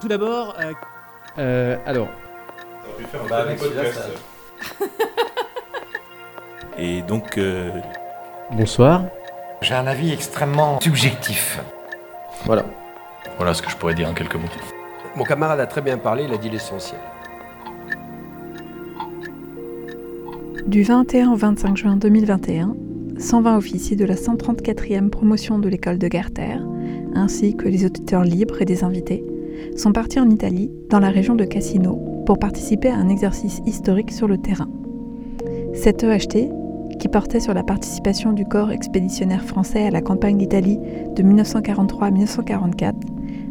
Tout d'abord, euh, Euh, alors, Et donc, euh, bonsoir. J'ai un avis extrêmement subjectif. Voilà. voilà ce que je pourrais dire en quelques mots. Mon camarade a très bien parlé, il a dit l'essentiel. Du 21 au 25 juin 2021, 120 officiers de la 134e promotion de l'école de Garter, ainsi que les auditeurs libres et des invités, sont partis en Italie, dans la région de Cassino, pour participer à un exercice historique sur le terrain. Cet EHT, qui portait sur la participation du corps expéditionnaire français à la campagne d'Italie de 1943 à 1944,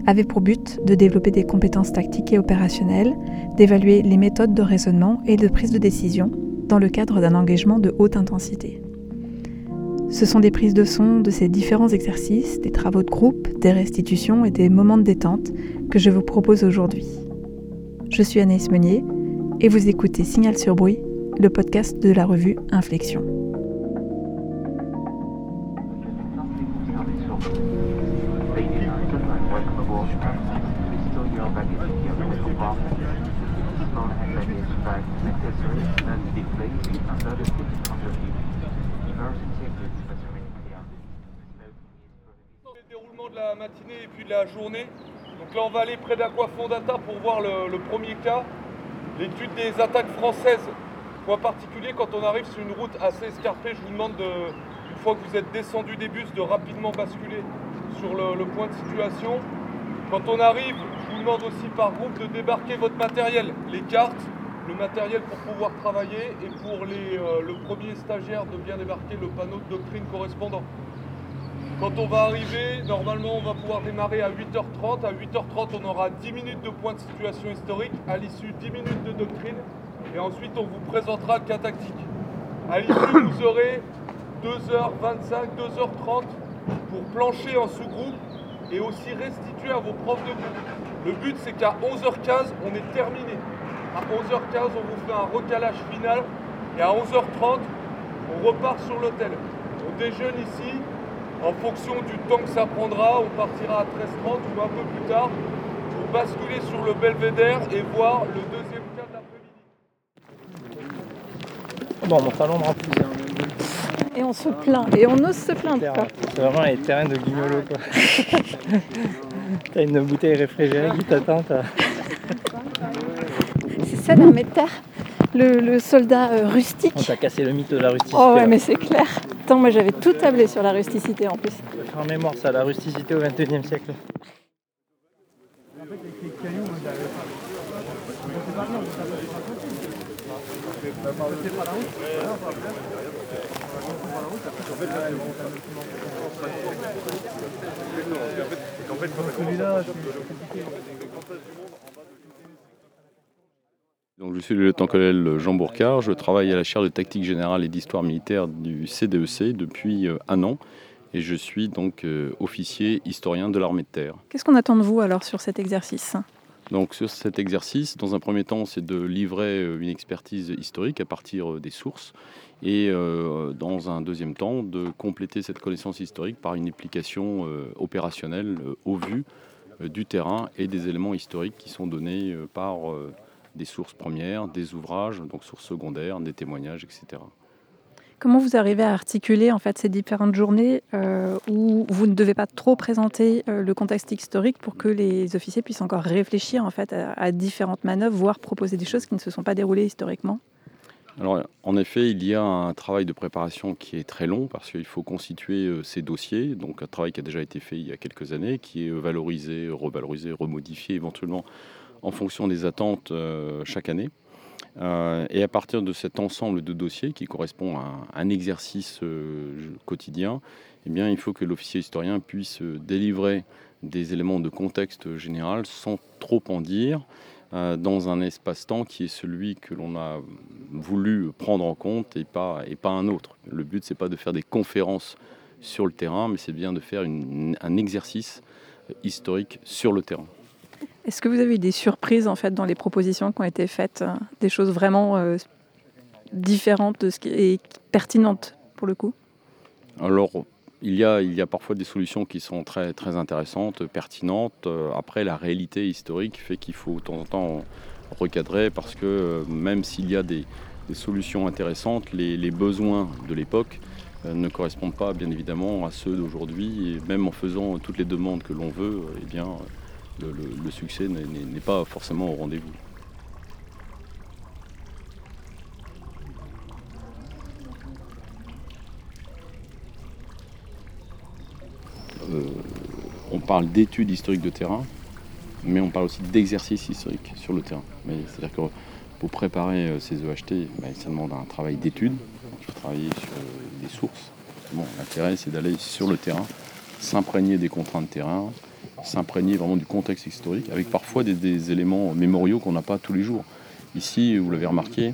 avait pour but de développer des compétences tactiques et opérationnelles, d'évaluer les méthodes de raisonnement et de prise de décision dans le cadre d'un engagement de haute intensité. Ce sont des prises de son de ces différents exercices, des travaux de groupe, des restitutions et des moments de détente que je vous propose aujourd'hui. Je suis Anaïs Meunier et vous écoutez Signal sur bruit, le podcast de la revue Inflexion. Matinée et puis de la journée. Donc là, on va aller près d'Aquafondata pour voir le, premier cas, l'étude des attaques françaises. Point particulier, quand on arrive sur une route assez escarpée, je vous demande, de, une fois que vous êtes descendu des bus, de rapidement basculer sur le, le point de situation. Quand on arrive, je vous demande aussi par groupe de débarquer votre matériel, les cartes, le matériel pour pouvoir travailler et pour les, euh, le premier stagiaire de bien débarquer le panneau de doctrine correspondant. Quand on va arriver, normalement on va pouvoir démarrer à 8h30. À 8h30 on aura 10 minutes de point de situation historique, à l'issue 10 minutes de doctrine et ensuite on vous présentera le cas tactique. À l'issue vous aurez 2h25, 2h30 pour plancher en sous-groupe et aussi restituer à vos profs de groupe. Le but c'est qu'à 11h15 on est terminé. À 11h15 on vous fait un recalage final et à 11h30 on repart sur l'hôtel. On déjeune ici, en fonction du temps que ça prendra, on partira à 13h30 ou un peu plus tard pour basculer sur le belvédère et voir le deuxième cas de l'après-midi. Bon, mon salon de rempli. Et on se plaint, et on ose se plaindre. quoi. C'est vraiment les terrains de guignolo, quoi. T'as une bouteille réfrigérée qui t'attend. C'est ça l'Arméter, le, le soldat euh, rustique. On t'a cassé le mythe de la rusticité. Oh ouais, mais c'est clair. Attends, moi j'avais tout tablé sur la rusticité en plus. En mémoire ça, la rusticité au XXIe siècle. Donc, je suis le lieutenant-colonel Jean Bourcard, je travaille à la chaire de tactique générale et d'histoire militaire du CDEC depuis euh, un an. Et je suis donc euh, officier historien de l'armée de terre. Qu'est-ce qu'on attend de vous alors sur cet exercice? Donc sur cet exercice, dans un premier temps, c'est de livrer euh, une expertise historique à partir des sources et euh, dans un deuxième temps, de compléter cette connaissance historique par une application euh, opérationnelle euh, au vu du terrain et des éléments historiques qui sont donnés par des sources premières, des ouvrages, donc sources secondaires, des témoignages, etc. Comment vous arrivez à articuler en fait ces différentes journées euh, où vous ne devez pas trop présenter euh, le contexte historique pour que les officiers puissent encore réfléchir en fait à, à différentes manœuvres, voire proposer des choses qui ne se sont pas déroulées historiquement? Alors, en effet, il y a un travail de préparation qui est très long parce qu'il faut constituer euh, ces dossiers. Donc, un travail qui a déjà été fait il y a quelques années, qui est valorisé, revalorisé, remodifié éventuellement en fonction des attentes euh, chaque année. Euh, et à partir de cet ensemble de dossiers qui correspond à un, exercice euh, quotidien, eh il faut que l'officier historien puisse délivrer des éléments de contexte général sans trop en dire, dans un espace-temps qui est celui que l'on a voulu prendre en compte et pas, un autre. Le but, c'est pas de faire des conférences sur le terrain, mais c'est bien de faire un exercice historique sur le terrain. Est-ce que vous avez eu des surprises en fait dans les propositions qui ont été faites, euh, des choses vraiment euh, différente de ce qui est pertinente pour le coup? Alors, il y, a, il y a parfois des solutions qui sont très, très intéressantes, pertinentes. Euh, Après, la réalité historique fait qu'il faut de temps en temps recadrer parce que même s'il y a des, solutions intéressantes, les, besoins de l'époque ne correspondent pas bien évidemment à ceux d'aujourd'hui. Même en faisant toutes les demandes que l'on veut, eh bien, le, succès n'est- pas forcément au rendez-vous. Euh, on parle d'études historiques de terrain, mais on parle aussi d'exercices historiques sur le terrain. C'est-à-dire que pour préparer euh, ces EHT, ben, ça demande un travail d'étude. Donc, Il faut travailler sur euh, des sources. Bon, L'intérêt, c'est d'aller sur le terrain, s'imprégner des contraintes de terrain, s'imprégner vraiment du contexte historique, avec parfois des, des éléments mémoriaux qu'on n'a pas tous les jours. Ici, vous l'avez remarqué,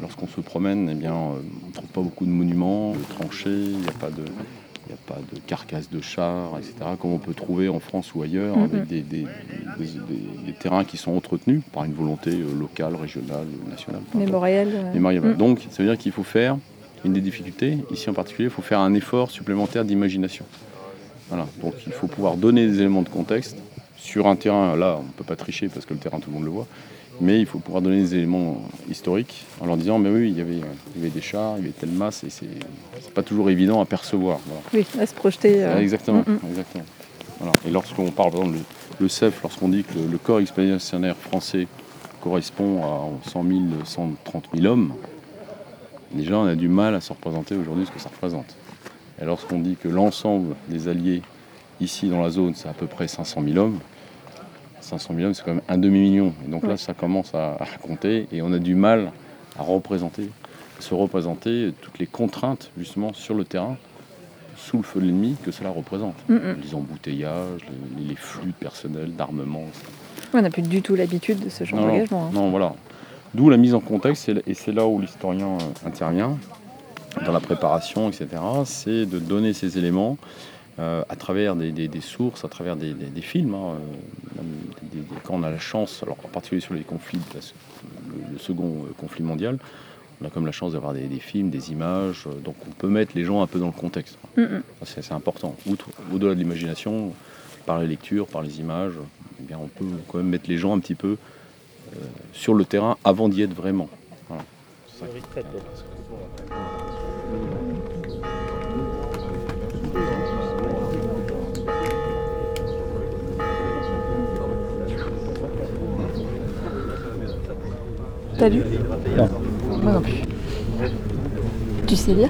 lorsqu'on se promène, eh bien, euh, on ne trouve pas beaucoup de monuments, de tranchées, il n'y a pas de, il n'y a pas de carcasses de chars, etc., comme on peut trouver en France ou ailleurs, Mhm. avec des, des- des- des- des terrains qui sont entretenus par une volonté euh, locale, régionale, nationale. peu importe. Mémoriel euh. Mm. Donc, ça veut dire qu'il faut faire, une des difficultés, ici en particulier, il faut faire un effort supplémentaire d'imagination. Voilà. Donc, il faut pouvoir donner des éléments de contexte sur un terrain. Là, on ne peut pas tricher parce que le terrain, tout le monde le voit. Mais il faut pouvoir donner des éléments historiques en leur disant, mais oui, il y avait, il y avait des chars, il y avait telle masse, et c'est pas toujours évident à percevoir. Voilà. Oui, à se projeter. euh, Ah, Exactement. mm, mm. exactement. Voilà. Et lorsqu'on parle, par exemple, le, le CEF, lorsqu'on dit que le, le corps expéditionnaire français correspond à 100 000, 130 000 hommes, déjà on a du mal à se représenter aujourd'hui ce que ça représente. Et lorsqu'on dit que l'ensemble des alliés ici dans la zone, c'est à peu près 500 000 hommes, 500 000 hommes, c'est quand même un demi-million. Et donc là, ça commence à, à compter et on a du mal à représenter, se représenter toutes les contraintes justement sur le terrain sous le feu de l'ennemi que cela représente. Mm, mm. Les embouteillages, les, les flux de personnel, d'armement. On n'a plus du tout l'habitude de ce genre d'engagement. hein. Non, voilà. D'où la mise en contexte, et- et c'est là où l'historien euh, intervient, dans la préparation, etc. C'est de donner ces éléments euh, à travers des, des- des sources, à travers des, des- des films. hein, euh, même des- des- quand on a la chance, alors en particulier sur les conflits, le, le second euh, conflit mondial, on a comme la chance d'avoir des, des films, des images, euh, donc on peut mettre les gens un peu dans le contexte. Mm, C'est important. Outre- Au-delà de l'imagination, par les lectures, par les images, eh bien, on peut quand même mettre les gens un petit peu euh, sur le terrain avant d'y être vraiment. Voilà. C'est ça T'as lu Non. Moi non plus. Tu sais lire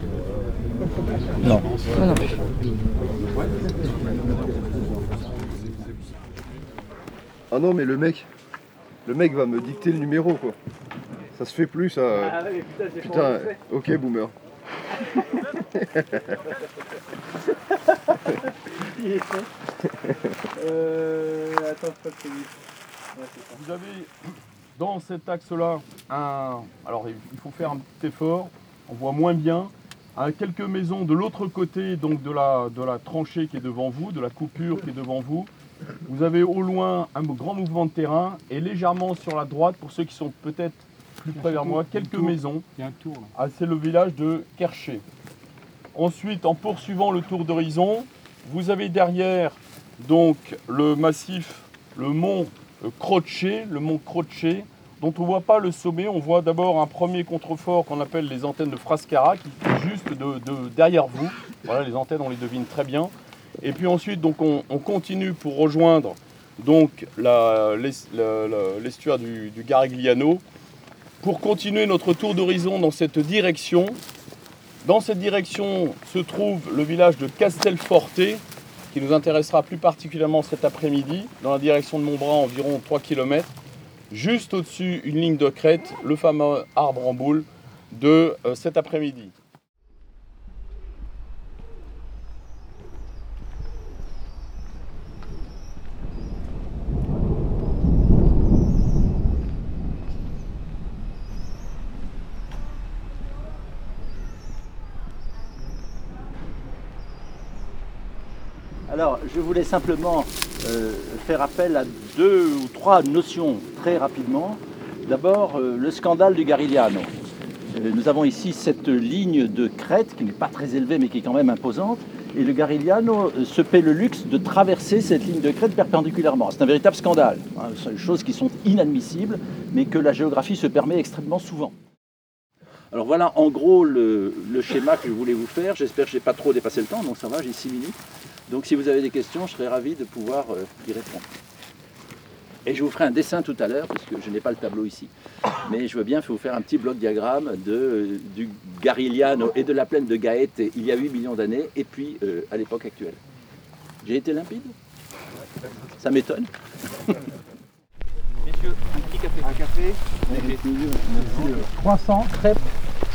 Non. Moi non plus. Ah non, mais le mec, le mec va me dicter le numéro quoi. Ça se fait plus ça. putain, ok boomer. Vous avez dans cet axe-là un. Alors il faut faire un petit effort, on voit moins bien. À quelques maisons de l'autre côté donc de la, de la tranchée qui est devant vous, de la coupure qui est devant vous, vous avez au loin un grand mouvement de terrain et légèrement sur la droite, pour ceux qui sont peut-être plus près vers moi, quelques maisons. Il y a un tour là. Ah, c'est le village de Kerché. Ensuite, en poursuivant le tour d'horizon, vous avez derrière donc le massif, le mont euh, Croce, le mont Croce, dont on ne voit pas le sommet. On voit d'abord un premier contrefort qu'on appelle les antennes de Frascara, qui est juste de, de- derrière vous. Voilà, les antennes, on les devine très bien. Et puis ensuite, donc, on, on continue pour rejoindre donc l'estuaire du, du Garigliano pour continuer notre tour d'horizon dans cette direction. Dans cette direction se trouve le village de Castelforte, qui nous intéressera plus particulièrement cet après-midi, dans la direction de Montbras, environ 3 km. Juste au-dessus, une ligne de crête, le fameux arbre en boule de euh, cet après-midi. Alors, je voulais simplement euh, faire appel à deux ou trois notions très rapidement. D'abord, euh, le scandale du Garigliano. Euh, Nous avons ici cette ligne de crête qui n'est pas très élevée mais qui est quand même imposante. Et le Garigliano se paie le luxe de traverser cette ligne de crête perpendiculairement. C'est un véritable scandale. hein. Ce sont des choses qui sont inadmissibles mais que la géographie se permet extrêmement souvent. Alors voilà en gros le, le schéma que je voulais vous faire. J'espère que je n'ai pas trop dépassé le temps, donc ça va, j'ai 6 minutes. Donc si vous avez des questions, je serais ravi de pouvoir euh, y répondre. Et je vous ferai un dessin tout à l'heure, parce que je n'ai pas le tableau ici. Mais je veux bien vous faire un petit bloc diagramme de, euh, du Garigliano et de la plaine de Gaète il y a 8 millions d'années, et puis euh, à l'époque actuelle. J'ai été limpide? Ça m'étonne. Messieurs, un petit café. Un café Croissant, crêpes,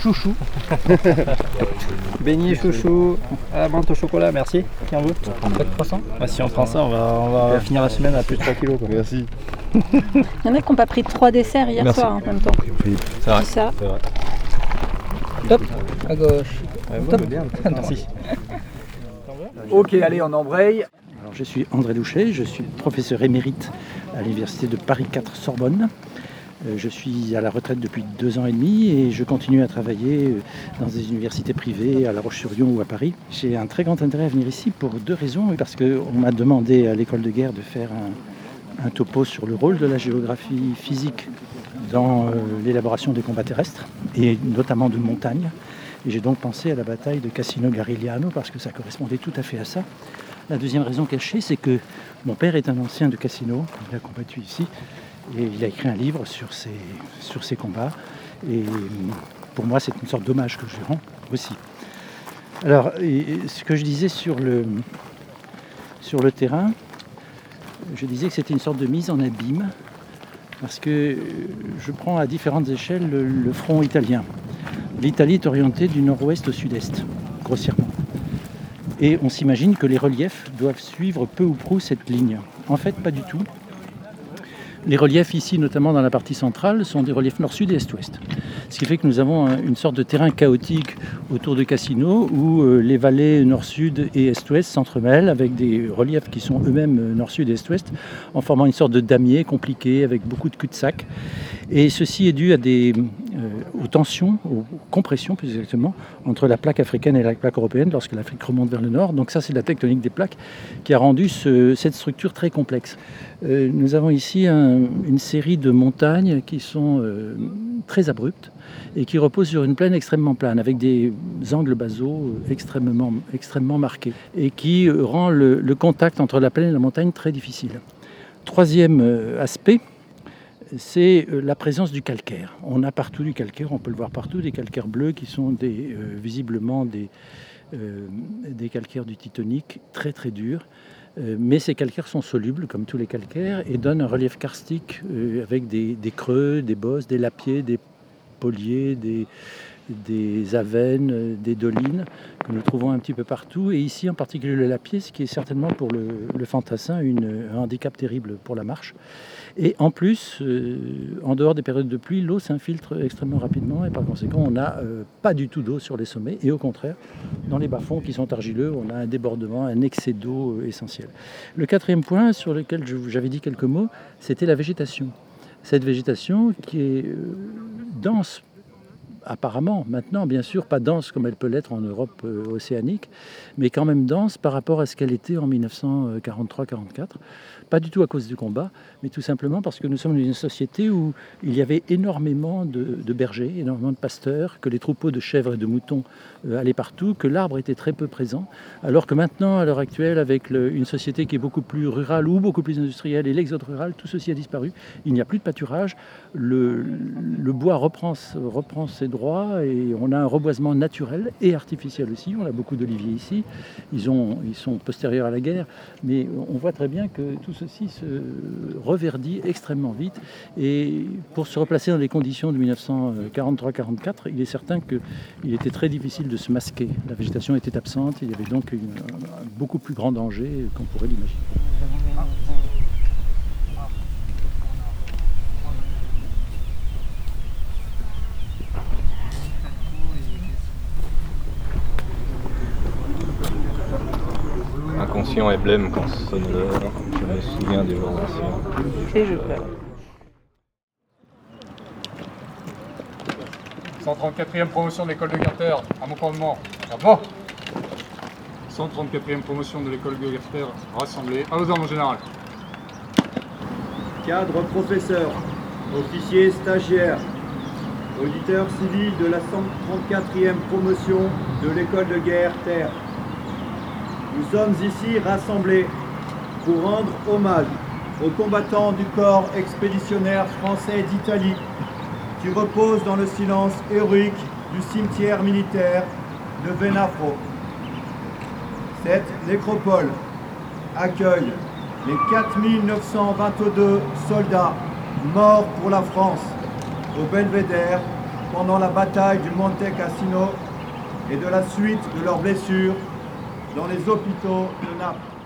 chouchou. Beignet chouchou, à la menthe au chocolat, merci. Qui en veut Pas de croissant Bah, Si on prend ça, on va, on va finir la semaine à plus de 3 kilos. Quoi. Merci. Il y en a qui n'ont pas pris trois desserts hier Merci. soir en même temps. C'est vrai. Ça. C'est vrai. Top, à gauche. Top. Merci. Ok, allez, on embraye. Alors, je suis André Douchet, je suis professeur émérite à l'université de Paris 4 Sorbonne. Euh, Je suis à la retraite depuis deux ans et demi et je continue à travailler euh, dans des universités privées à La Roche-sur-Yon ou à Paris. J'ai un très grand intérêt à venir ici pour deux raisons. Parce qu'on m'a demandé à l'école de guerre de faire un, topo sur le rôle de la géographie physique dans euh, l'élaboration des combats terrestres et notamment de montagne. Et j'ai donc pensé à la bataille de Cassino Garigliano parce que ça correspondait tout à fait à ça. La deuxième raison cachée, c'est que mon père est un ancien de Cassino, il a combattu ici, et il a écrit un livre sur ses, combats. Et pour moi, c'est une sorte d'hommage que je lui rends aussi. Alors, ce que je disais sur le, terrain, je disais que c'était une sorte de mise en abîme, parce que euh, je prends à différentes échelles le, le front italien. L'Italie est orientée du nord-ouest au sud-est, grossièrement. Et on s'imagine que les reliefs doivent suivre peu ou prou cette ligne. En fait, pas du tout. Les reliefs ici, notamment dans la partie centrale, sont des reliefs nord-sud et est-ouest. Ce qui fait que nous avons un- une sorte de terrain chaotique autour de Cassino où euh, les vallées nord-sud et est-ouest s'entremêlent avec des reliefs qui sont eux-mêmes euh, nord-sud et est-ouest en formant une sorte de damier compliqué avec beaucoup de cul-de-sac. Et ceci est dû euh, aux tensions, aux compressions plus exactement, entre la plaque africaine et la plaque européenne lorsque l'Afrique remonte vers le nord. Donc ça, c'est la tectonique des plaques qui a rendu ce- cette structure très complexe. Euh, nous avons ici un- une série de montagnes qui sont euh, très abruptes et qui reposent sur une plaine extrêmement plane, avec des angles basaux extrêmement, extrêmement marqués, et qui rend le, contact entre la plaine et la montagne très difficile. Troisième aspect, c'est euh, la présence du calcaire. On a partout du calcaire, on peut le voir partout, des calcaires bleus qui sont euh, visiblement des, euh, des calcaires du Titanic très très durs. Mais ces calcaires sont solubles, comme tous les calcaires, et donnent un relief karstique avec des, creux, des bosses, des lapiers, des poliers, des, des avennes, des dolines, que nous trouvons un petit peu partout. Et ici, en particulier, le lapier, ce qui est certainement pour le, fantassin un handicap terrible pour la marche. Et en plus, euh, en dehors des périodes de pluie, l'eau s'infiltre extrêmement rapidement et par conséquent, on n'a euh, pas du tout d'eau sur les sommets. Et au contraire, dans les bas-fonds qui sont argileux, on a un débordement, un excès d'eau euh, essentiel. Le quatrième point sur lequel j'avais dit quelques mots, c'était la végétation. Cette végétation qui est dense apparemment, maintenant, bien sûr, pas dense comme elle peut l'être en Europe euh, océanique, mais quand même dense par rapport à ce qu'elle était en 1943-44. Pas du tout à cause du combat, mais tout simplement parce que nous sommes une société où il y avait énormément de, bergers, énormément de pasteurs, que les troupeaux de chèvres et de moutons euh, allaient partout, que l'arbre était très peu présent, alors que maintenant, à l'heure actuelle, avec une société qui est beaucoup plus rurale ou beaucoup plus industrielle et l'exode rural, tout ceci a disparu. Il n'y a plus de pâturage, le, bois reprend ses droits et on a un reboisement naturel et artificiel aussi. On a beaucoup d'oliviers ici, ils, ont, ils sont postérieurs à la guerre, mais on voit très bien que tout ceci se reverdit extrêmement vite. Et pour se replacer dans les conditions de 1943-44, il est certain qu'il était très difficile de se masquer. La végétation était absente, il y avait donc un beaucoup plus grand danger qu'on pourrait l'imaginer. Inconscient et blême quand sonne l'heure, je me souviens des jours anciens. Et je pleure. 134e promotion de l'école de Garter, à mon commandement. Bravo 134e promotion de l'école de Garter, rassemblée. À vos ordres, mon général. Cadre professeur, officier stagiaire, auditeur civil de la 134e promotion de l'école de guerre Terre. Nous sommes ici rassemblés pour rendre hommage aux combattants du corps expéditionnaire français d'Italie qui reposent dans le silence héroïque du cimetière militaire de Venafro. Cette nécropole accueille les 4922 soldats morts pour la France au Belvédère pendant la bataille du Monte Cassino et de la suite de leurs blessures dans les hôpitaux de Naples.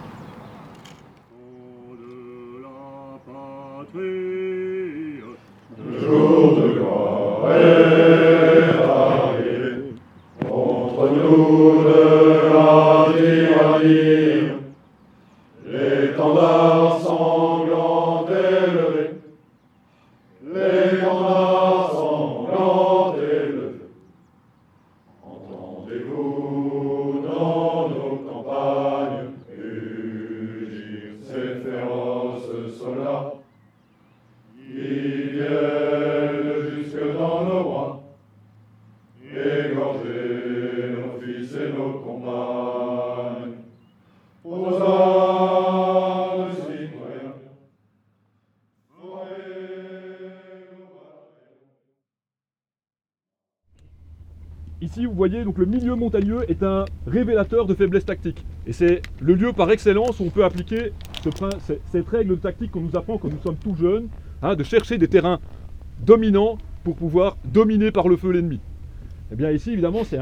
Voyez, donc le milieu montagneux est un révélateur de faiblesse tactique. Et c'est le lieu par excellence où on peut appliquer cette règle tactique qu'on nous apprend quand nous sommes tout jeunes, hein, de chercher des terrains dominants pour pouvoir dominer par le feu l'ennemi. Eh bien ici, évidemment, c'est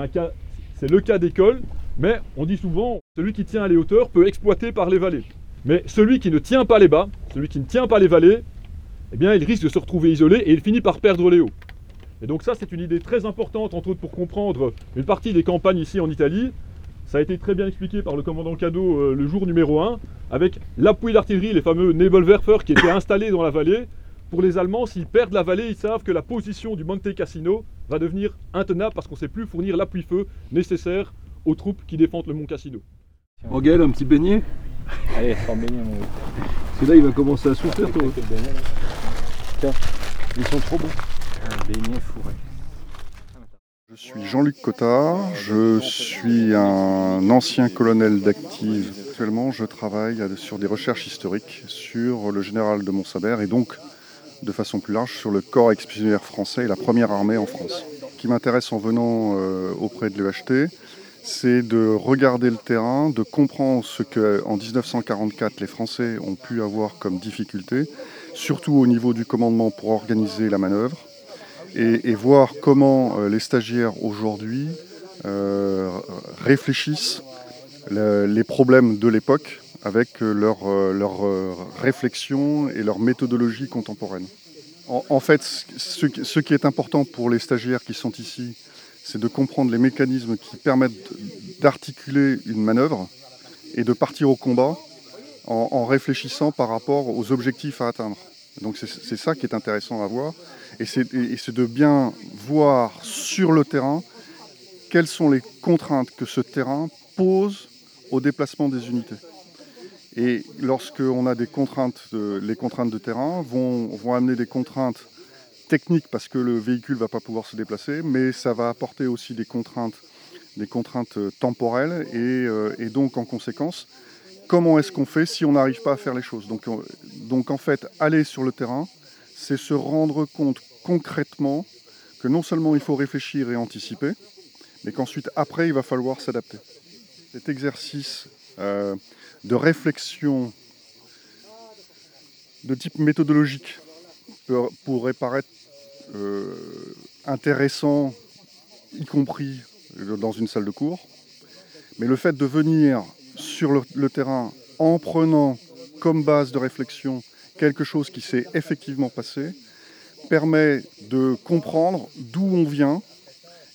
le cas d'école, mais on dit souvent, celui qui tient les hauteurs peut exploiter par les vallées. Mais celui qui ne tient pas les bas, celui qui ne tient pas les vallées, eh bien, il risque de se retrouver isolé et il finit par perdre les hauts. Et donc ça, c'est une idée très importante, entre autres pour comprendre une partie des campagnes ici en Italie. Ça a été très bien expliqué par le commandant Cadeau euh, le jour numéro 1, avec l'appui d'artillerie, les fameux Nebelwerfer qui étaient installés dans la vallée. Pour les Allemands, s'ils perdent la vallée, ils savent que la position du Monte Cassino va devenir intenable parce qu'on ne sait plus fournir l'appui-feu nécessaire aux troupes qui défendent le Mont Cassino. Gaël, un petit beignet? Allez, sans beignet, mon Parce que là, il va commencer à souffrir, toi. Tiens, Ils sont trop bons. Je suis Jean-Luc Cotard, je suis un ancien colonel d'active. Actuellement, je travaille sur des recherches historiques sur le général de Montsabert et donc, de façon plus large, sur le corps expéditionnaire français et la première armée en France. Ce qui m'intéresse en venant euh, auprès de l'EHT, c'est de regarder le terrain, de comprendre ce qu'en 1944 les Français ont pu avoir comme difficulté, surtout au niveau du commandement pour organiser la manœuvre, et, voir comment euh, les stagiaires aujourd'hui euh, réfléchissent le- les problèmes de l'époque avec euh, leur, leur réflexion et leur méthodologie contemporaine. En, fait, ce, qui- est important pour les stagiaires qui sont ici, c'est de comprendre les mécanismes qui permettent d'articuler une manœuvre et de partir au combat en, réfléchissant par rapport aux objectifs à atteindre. Donc c'est ça qui est intéressant à voir, et c'est de bien voir sur le terrain quelles sont les contraintes que ce terrain pose au déplacement des unités. Et lorsqu'on a des contraintes, de- les contraintes de terrain vont, amener des contraintes techniques parce que le véhicule ne va pas pouvoir se déplacer, mais ça va apporter aussi des contraintes, des contraintes euh, temporelles et, euh, et donc en conséquence, comment est-ce qu'on fait si on n'arrive pas à faire les choses? Donc, on- donc en fait, aller sur le terrain, c'est se rendre compte concrètement que non seulement il faut réfléchir et anticiper, mais qu'ensuite, après, il va falloir s'adapter. Cet exercice euh, de réflexion de type méthodologique peut- pourrait paraître euh, intéressant, y compris dans une salle de cours, mais le fait de venir sur le terrain en prenant comme base de réflexion quelque chose qui s'est effectivement passé permet de comprendre d'où on vient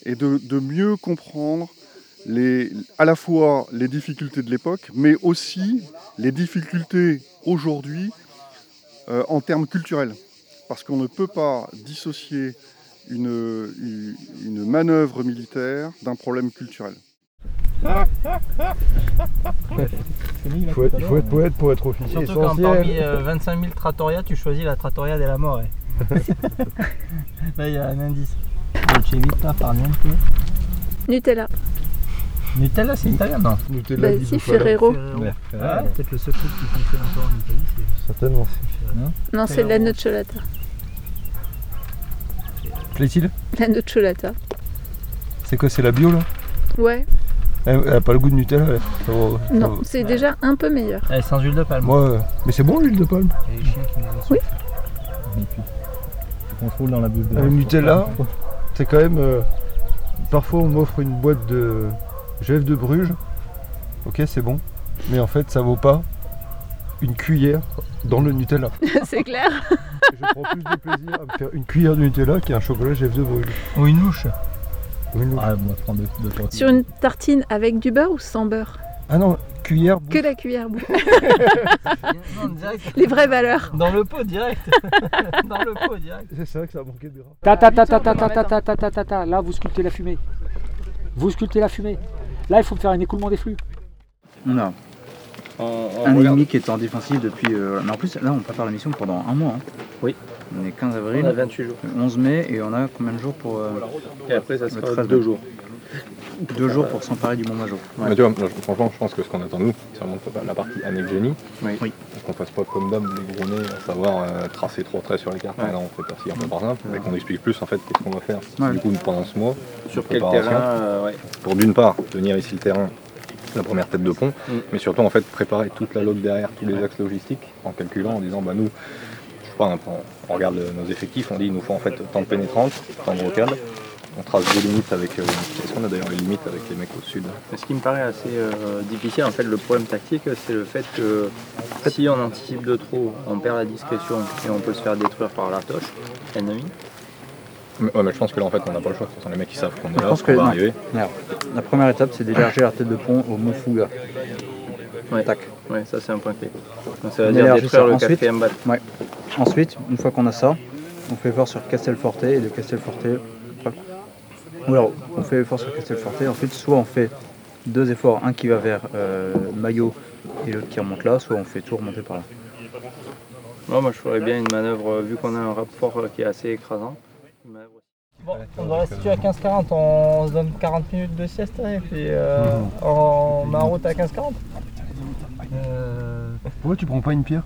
et de, mieux comprendre à la fois les difficultés de l'époque, mais aussi les difficultés aujourd'hui euh, en termes culturels. Parce qu'on ne peut pas dissocier une manœuvre militaire d'un problème culturel. Il faut, être, il faut être poète pour être officier Surtout quand essentiel. parmi euh, 25 000 trattoria, tu choisis la trattoria della More. Là, il y a un indice. Dolce Vita. Nutella. Nutella, c'est italien, non Bah, si, Ferrero. Ouais, Ah, peut-être le seul truc qui fonctionne encore en Italie, c'est Certainement. Non Non, c'est de la nocciolata. Plaît-il La nocciolata. C'est quoi, c'est la bio là Ouais. Elle, elle a pas le goût de Nutella elle. Ça va- ça Non, va. c'est déjà un peu meilleur. Elle est sans huile de palme. Moi, euh, mais c'est bon l'huile de palme. Il y a les chiens qui nous Oui. On contrôle dans la bouche de Le Nutella, c'est quand même. euh, parfois on m'offre une boîte de Gève de Bruges. Ok, c'est bon. Mais en fait, ça vaut pas une cuillère dans le Nutella. c'est clair. Je prends plus de plaisir à me faire une cuillère de Nutella qu'un chocolat Gève de Bruges. Ou une louche. Ah, moi, prends deux, deux tortillas. Sur une tartine avec du beurre ou sans beurre Ah non, cuillère. Que la cuillère bouffe. Non, direct. Les vraies valeurs. Dans le pot, direct. dans le pot, direct. C'est vrai que ça a manqué de gras. Ta ta ta ta ta ta ta ta ta ta ta ta. Là, vous sculptez la fumée. Vous sculptez la fumée. Là, il faut faire un écoulement des flux. On a un ennemi qui est en défensive depuis. euh, mais en plus, là, on prépare la mission pendant un mois. hein. Oui. On est 15 avril. On a 28 jours. le 11 mai et on a combien de jours pour. euh, Et après, ça sera 13 deux jours. Deux jours pour s'emparer du Mont Major. Mais tu vois, franchement, je pense que ce qu'on attend de nous, c'est vraiment la partie annexe génie. Oui. Qu'on fasse pas comme d'hab les gros nez, à savoir euh, tracer trois traits sur les cartes. Là, on fait par-ci, un peu par là, mais qu'on explique plus en fait qu'est-ce qu'on va faire. Ouais. Du coup, pendant ce mois, Sur quel préparation, terrain, euh, ouais. Pour d'une part, tenir ici le terrain, la première tête de pont, Mm. mais surtout en fait préparer toute la log derrière, tous les axes logistiques, en calculant, en disant bah nous, pas, on, on regarde le- nos effectifs, on dit il nous faut en fait tant de pénétrantes, tant de rocades. On trace des limites avec. Euh, Est-ce qu'on a d'ailleurs les limites avec les mecs au sud? Ce qui me paraît assez euh, difficile, en fait, le problème tactique, c'est le fait que si on anticipe de trop, on perd la discrétion et on peut se faire détruire par la toche ennemi. Mais, ouais, mais je pense que là en fait on n'a pas le choix. Ce sont les mecs qui savent qu'on est Je là, pense qu'on que va non. arriver. La première étape, c'est d'élargir la tête de pont au Mont Fouga. Ouais. Tac. Ouais, ça c'est un point clé. Donc ça veut On dire détruire ça. le Ensuite- quatrième. Ouais. Ensuite, une fois qu'on a ça, on fait fort sur Castelforte et de Castelforte. Ou alors, on fait effort sur Castelforte. Ensuite, soit on fait deux efforts, un qui va vers euh, Maillot et l'autre qui remonte là, soit on fait tout remonter par là. Moi, moi je ferais bien une manœuvre, euh, vu qu'on a un rapport euh, qui est assez écrasant. Bon, on doit rester à 15-40, on se donne 40 minutes de sieste et puis euh, on met en route à 15-40. Pourquoi tu prends pas une pierre?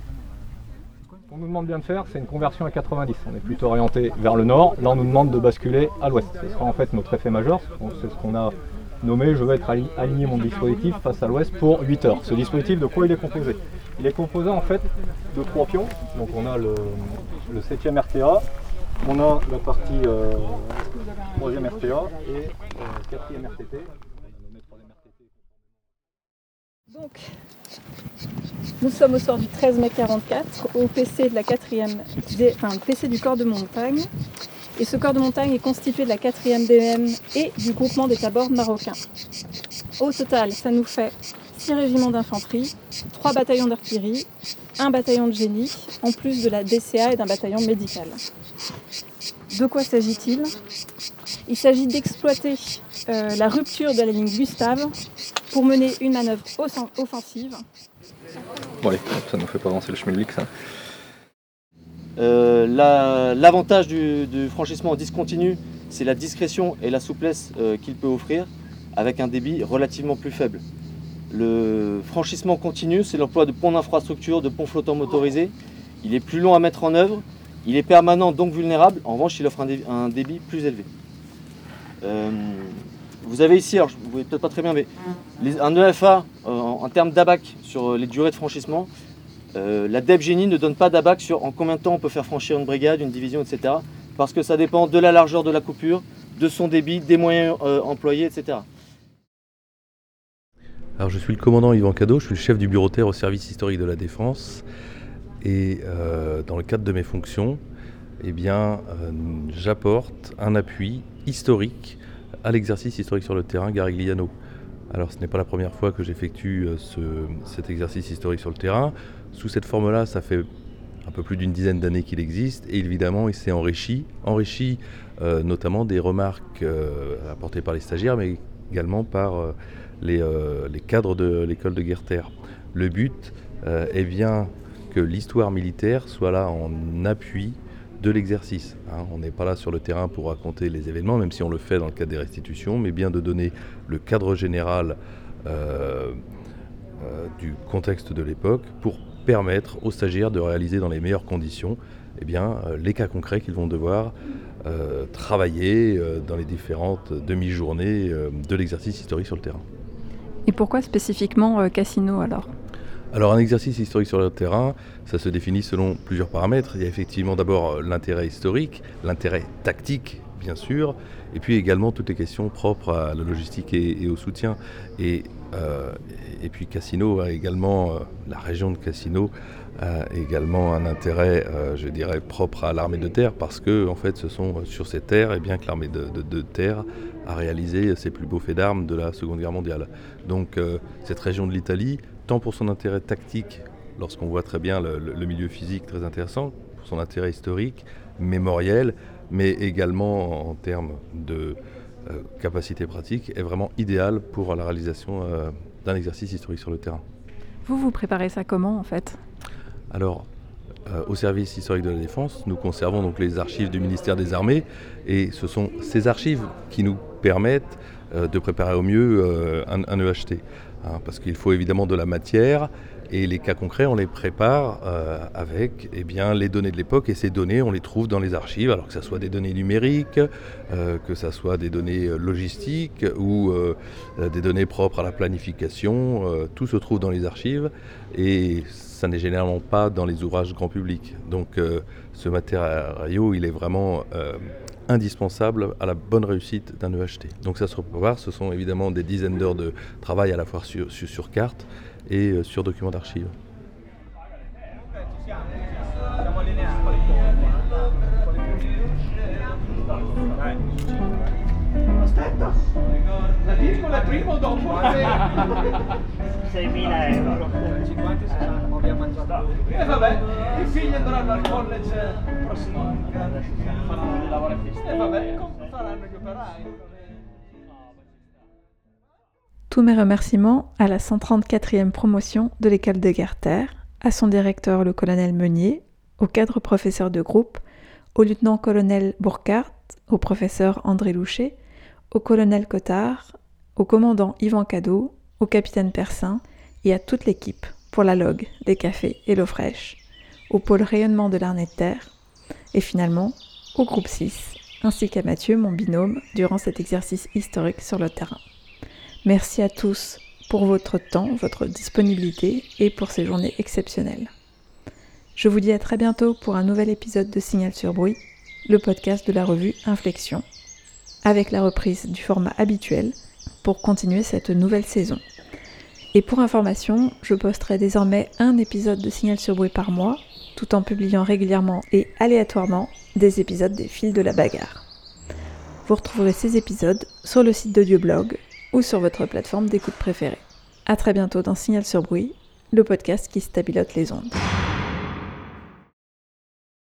Qu'on nous demande bien de faire, c'est une conversion à 90. On est plutôt orienté vers le nord. Là, on nous demande de basculer à l'ouest. Ce sera en fait notre effet majeur. C'est ce qu'on a nommé je vais être ali- aligné mon dispositif face à l'ouest pour 8 heures. Ce dispositif, de quoi il est composé? Il est composé en fait de trois pions. Donc on a le, le 7e RTA, on a la partie euh, 3e RTA et euh, 4e RTT. Donc, nous sommes au soir du 13 mai 44, au PC de la 4e, dé- enfin, PC du corps de montagne. Et ce corps de montagne est constitué de la 4e BM et du groupement des tabords marocains. Au total, ça nous fait 6 régiments d'infanterie, 3 bataillons d'artillerie, un bataillon de génie, en plus de la DCA et d'un bataillon médical. De quoi s'agit-il? Il s'agit d'exploiter euh, la rupture de la ligne Gustave pour mener une manœuvre offen- offensive. Bon ça nous fait pas avancer le schmilblick ça. Euh, la- L'avantage du, franchissement en discontinu, c'est la discrétion et la souplesse euh, qu'il peut offrir avec un débit relativement plus faible. Le franchissement continu, c'est l'emploi de ponts d'infrastructure, de ponts flottants motorisés. Il est plus long à mettre en œuvre, il est permanent donc vulnérable. En revanche, il offre un débit plus élevé. Euh, vous avez ici, alors je- voyez peut-être pas très bien, mais un EFA euh, en, termes d'ABAC sur euh, les durées de franchissement, euh, la DEB Génie ne donne pas d'abac sur en combien de temps on peut faire franchir une brigade, une division, etc. Parce que ça dépend de la largeur de la coupure, de son débit, des moyens employés, etc. Alors je suis le commandant Yvan Cadeau, je suis le chef du bureau terre au service historique de la défense. Et dans le cadre de mes fonctions, eh j'apporte un appui historique à l'exercice historique sur le terrain Garigliano. Alors ce n'est pas la première fois que j'effectue euh, ce- cet exercice historique sur le terrain. Sous cette forme-là, ça fait un peu plus d'une dizaine d'années qu'il existe et évidemment il s'est enrichi, enrichi euh, notamment des remarques euh, apportées par les stagiaires mais également par les, les, cadres de l'école de guerre terre. Le but est bien que l'histoire militaire soit là en appui de l'exercice. Hein. On n'est pas là sur le terrain pour raconter les événements, même si on le fait dans le cadre des restitutions, mais bien de donner le cadre général euh, euh, du contexte de l'époque pour permettre aux stagiaires de réaliser dans les meilleures conditions eh euh, les cas concrets qu'ils vont devoir travailler dans les différentes demi-journées de l'exercice historique sur le terrain. Et pourquoi spécifiquement Cassino alors? Alors un exercice historique sur le terrain, ça se définit selon plusieurs paramètres. Il y a effectivement d'abord l'intérêt historique, l'intérêt tactique bien sûr, et puis également toutes les questions propres à la logistique et, au soutien. Et, euh, puis Cassino a également, euh, la région de Cassino a également un intérêt, euh, je dirais, propre à l'armée de terre, parce que en fait ce sont sur ces terres, et bien que l'armée de, terre a réalisé ses plus beaux faits d'armes de la Seconde Guerre mondiale. Donc cette région de l'Italie tant pour son intérêt tactique, lorsqu'on voit très bien le, milieu physique très intéressant, pour son intérêt historique, mémoriel, mais également en termes de euh, capacité pratique, est vraiment idéal pour la réalisation euh, d'un exercice historique sur le terrain. Vous, vous préparez ça comment en fait? Alors, euh, au service historique de la défense, nous conservons donc les archives du ministère des Armées et ce sont ces archives qui nous permettent de préparer au mieux un, un EHT. Hein, parce qu'il faut évidemment de la matière et les cas concrets, on les prépare euh, avec eh bien, les données de l'époque et ces données, on les trouve dans les archives, alors que ce soit des données numériques, euh, que ce soit des données euh, logistiques ou des données propres à la planification, tout se trouve dans les archives et ça n'est généralement pas dans les ouvrages grand public. Donc ce matériau, il est vraiment indispensable à la bonne réussite d'un EHT. Donc ça se prépare, ce sont évidemment des dizaines d'heures de travail à la fois sur, sur, carte et euh, sur documents d'archives. Tous mes remerciements à la 134e promotion de l'école de guerre terre, à son directeur le colonel Meunier, au cadre professeur de groupe, au lieutenant-colonel Bourcart, au professeur André Louchet, au colonel Cotard, au commandant Yvan Cadeau, au capitaine Persin et à toute l'équipe pour la log, les cafés et l'eau fraîche, au pôle rayonnement de l'arnée de terre, et finalement au groupe 6, ainsi qu'à Mathieu, mon binôme, durant cet exercice historique sur le terrain. Merci à tous pour votre temps, votre disponibilité et pour ces journées exceptionnelles. Je vous dis à très bientôt pour un nouvel épisode de Signal sur bruit, le podcast de la revue Inflexion, avec la reprise du format habituel pour continuer cette nouvelle saison. Et pour information, je posterai désormais un épisode de Signal sur bruit par mois, tout en publiant régulièrement et aléatoirement des épisodes des fils de la bagarre. Vous retrouverez ces épisodes sur le site d'Audioblog ou sur votre plateforme d'écoute préférée. A très bientôt dans Signal sur bruit, le podcast qui stabilote les ondes.